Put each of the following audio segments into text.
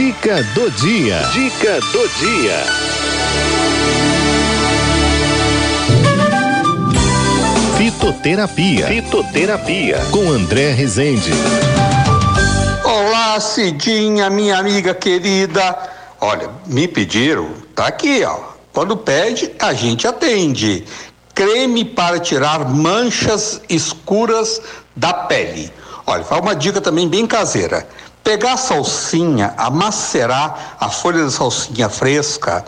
Dica do dia. Dica do dia. Fitoterapia. Fitoterapia. Com André Rezende. Olá, Cidinha, minha amiga querida. Olha, me pediram, tá aqui, ó. Quando pede, a gente atende. Creme para tirar manchas escuras da pele. Olha, faz uma dica também bem caseira. Pegar a salsinha, amacerar a folha da salsinha fresca,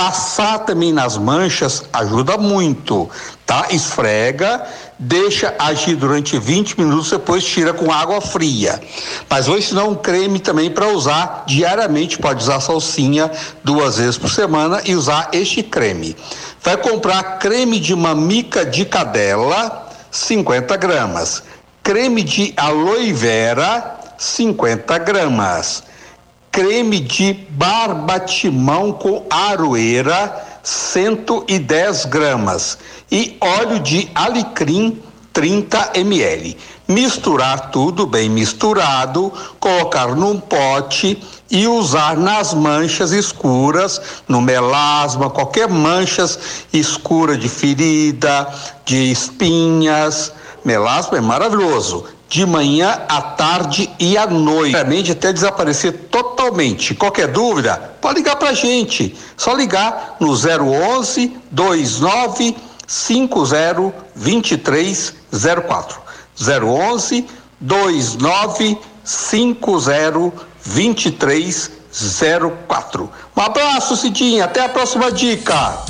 passar também nas manchas ajuda muito, tá? Esfrega, deixa agir durante 20 minutos, depois tira com água fria. Mas vou ensinar um creme também para usar diariamente, pode usar salsinha duas vezes por semana e usar este creme. Vai comprar creme de mamica de cadela, 50 gramas. Creme de aloe vera, 50 gramas. Creme de barbatimão com aroeira, 110 gramas. E óleo de alecrim, 30 ml. Misturar tudo bem misturado, colocar num pote e usar nas manchas escuras, no melasma, qualquer manchas escura de ferida, de espinhas. Melasma é maravilhoso de manhã, à tarde e à noite. Realmente até desaparecer totalmente. Qualquer dúvida, pode ligar pra gente. Só ligar no 011 29 50 2304. 011 29 50 2304. Um abraço, Cidinha. Até a próxima dica.